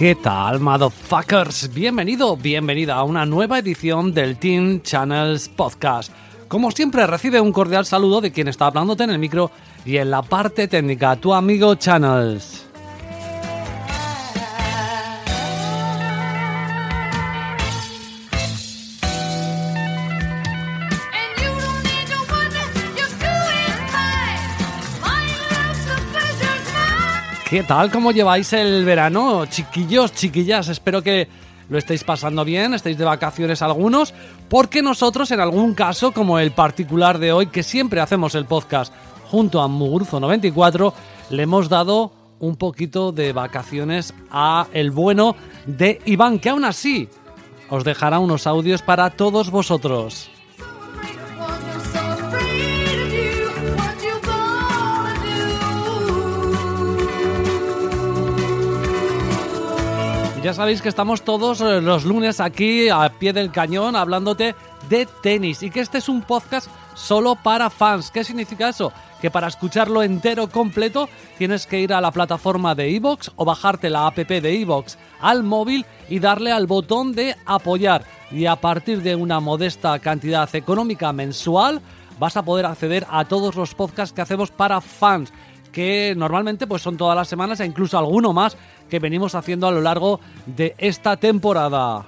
¿Qué tal, motherfuckers? Bienvenido, bienvenida a una nueva edición del Team Channels Podcast. Como siempre, recibe un cordial saludo de quien está hablándote en el micro y en la parte técnica, tu amigo Channels. ¿Qué tal? ¿Cómo lleváis el verano? Chiquillos, chiquillas, espero que lo estéis pasando bien, estéis de vacaciones algunos, porque nosotros en algún caso, como el particular de hoy, que siempre hacemos el podcast junto a Muguruzo94, le hemos dado un poquito de vacaciones a el bueno de Iván, que aún así os dejará unos audios para todos vosotros. Ya sabéis que estamos todos eh, los lunes aquí a pie del cañón hablándote de tenis y que este es un podcast solo para fans. ¿Qué significa eso? Que para escucharlo entero completo tienes que ir a la plataforma de iVoox o bajarte la app de iVoox al móvil y darle al botón de apoyar. Y a partir de una modesta cantidad económica mensual vas a poder acceder a todos los podcasts que hacemos para fans que normalmente pues son todas las semanas e incluso alguno más que venimos haciendo a lo largo de esta temporada.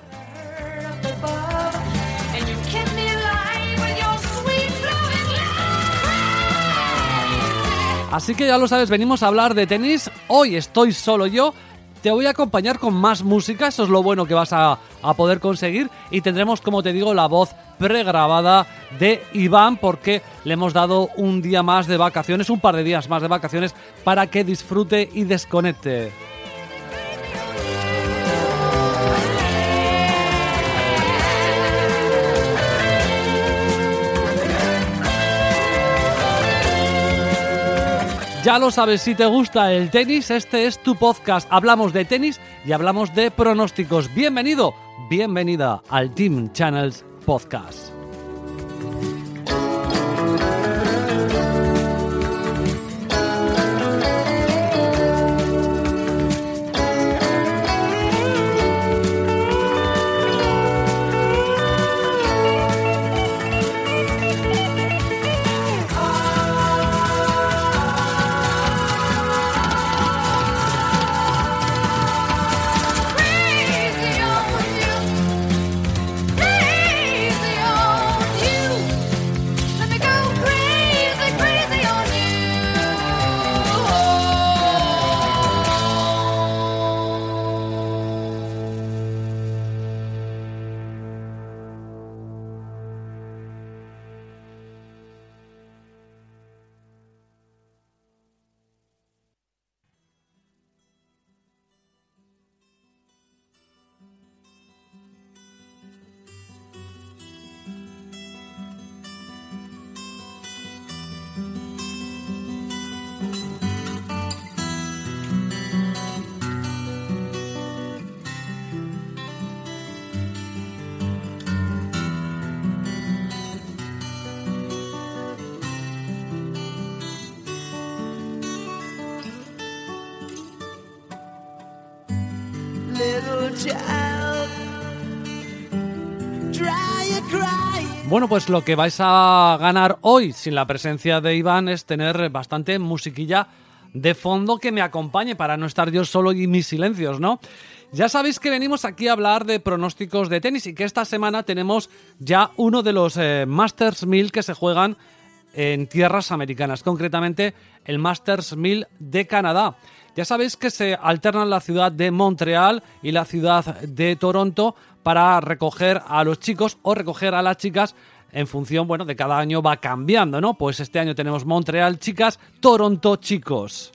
Así que ya lo sabes, venimos a hablar de tenis. Hoy estoy solo yo. Te voy a acompañar con más música, eso es lo bueno que vas a, a poder conseguir. Y tendremos, como te digo, la voz pregrabada de Iván, porque le hemos dado un día más de vacaciones, un par de días más de vacaciones, para que disfrute y desconecte. Ya lo sabes, si te gusta el tenis, este es tu podcast. Hablamos de tenis y hablamos de pronósticos. Bienvenido, bienvenida al Team Channels Podcast. Bueno, pues lo que vais a ganar hoy sin la presencia de Iván es tener bastante musiquilla de fondo que me acompañe para no estar yo solo y mis silencios, ¿no? Ya sabéis que venimos aquí a hablar de pronósticos de tenis y que esta semana tenemos ya uno de los eh, Masters 1000 que se juegan en tierras americanas, concretamente el Masters 1000 de Canadá. Ya sabéis que se alternan la ciudad de Montreal y la ciudad de Toronto para recoger a los chicos o recoger a las chicas en función, bueno, de cada año va cambiando, ¿no? Pues este año tenemos Montreal chicas, Toronto chicos.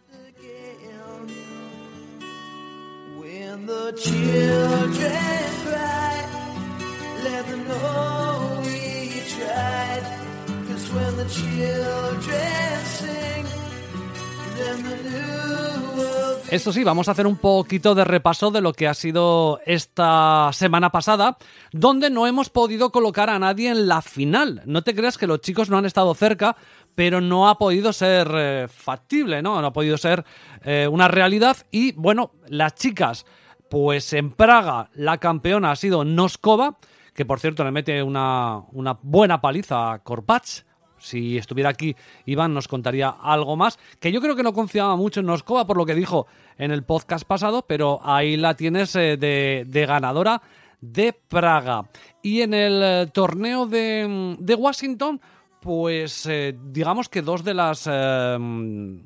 Eso sí, vamos a hacer un poquito de repaso de lo que ha sido esta semana pasada, donde no hemos podido colocar a nadie en la final. No te creas que los chicos no han estado cerca, pero no ha podido ser eh, factible, ¿no? No ha podido ser eh, una realidad. Y bueno, las chicas, pues en Praga la campeona ha sido Noskova, que por cierto le mete una, una buena paliza a Korpach. Si estuviera aquí, Iván nos contaría algo más. Que yo creo que no confiaba mucho en Noskova por lo que dijo en el podcast pasado, pero ahí la tienes eh, de, ganadora de Praga. Y en el eh, torneo de, Washington, pues eh, digamos que dos de las mm,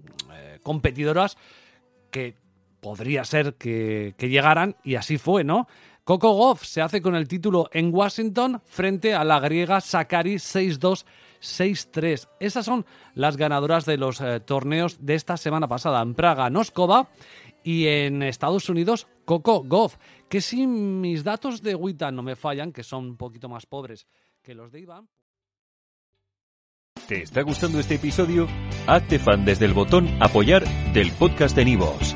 competidoras que podría ser que, que llegaran, y así fue, ¿no? Coco Goff se hace con el título en Washington frente a la griega Sakari 6-2. 6-3. Esas son las ganadoras de los eh, torneos de esta semana pasada. En Praga, Noskova y en Estados Unidos, Coco Goff. Que si mis datos de Wita no me fallan, que son un poquito más pobres que los de Iván. ¿Te está gustando este episodio? Hazte fan desde el botón Apoyar del podcast de Nivos.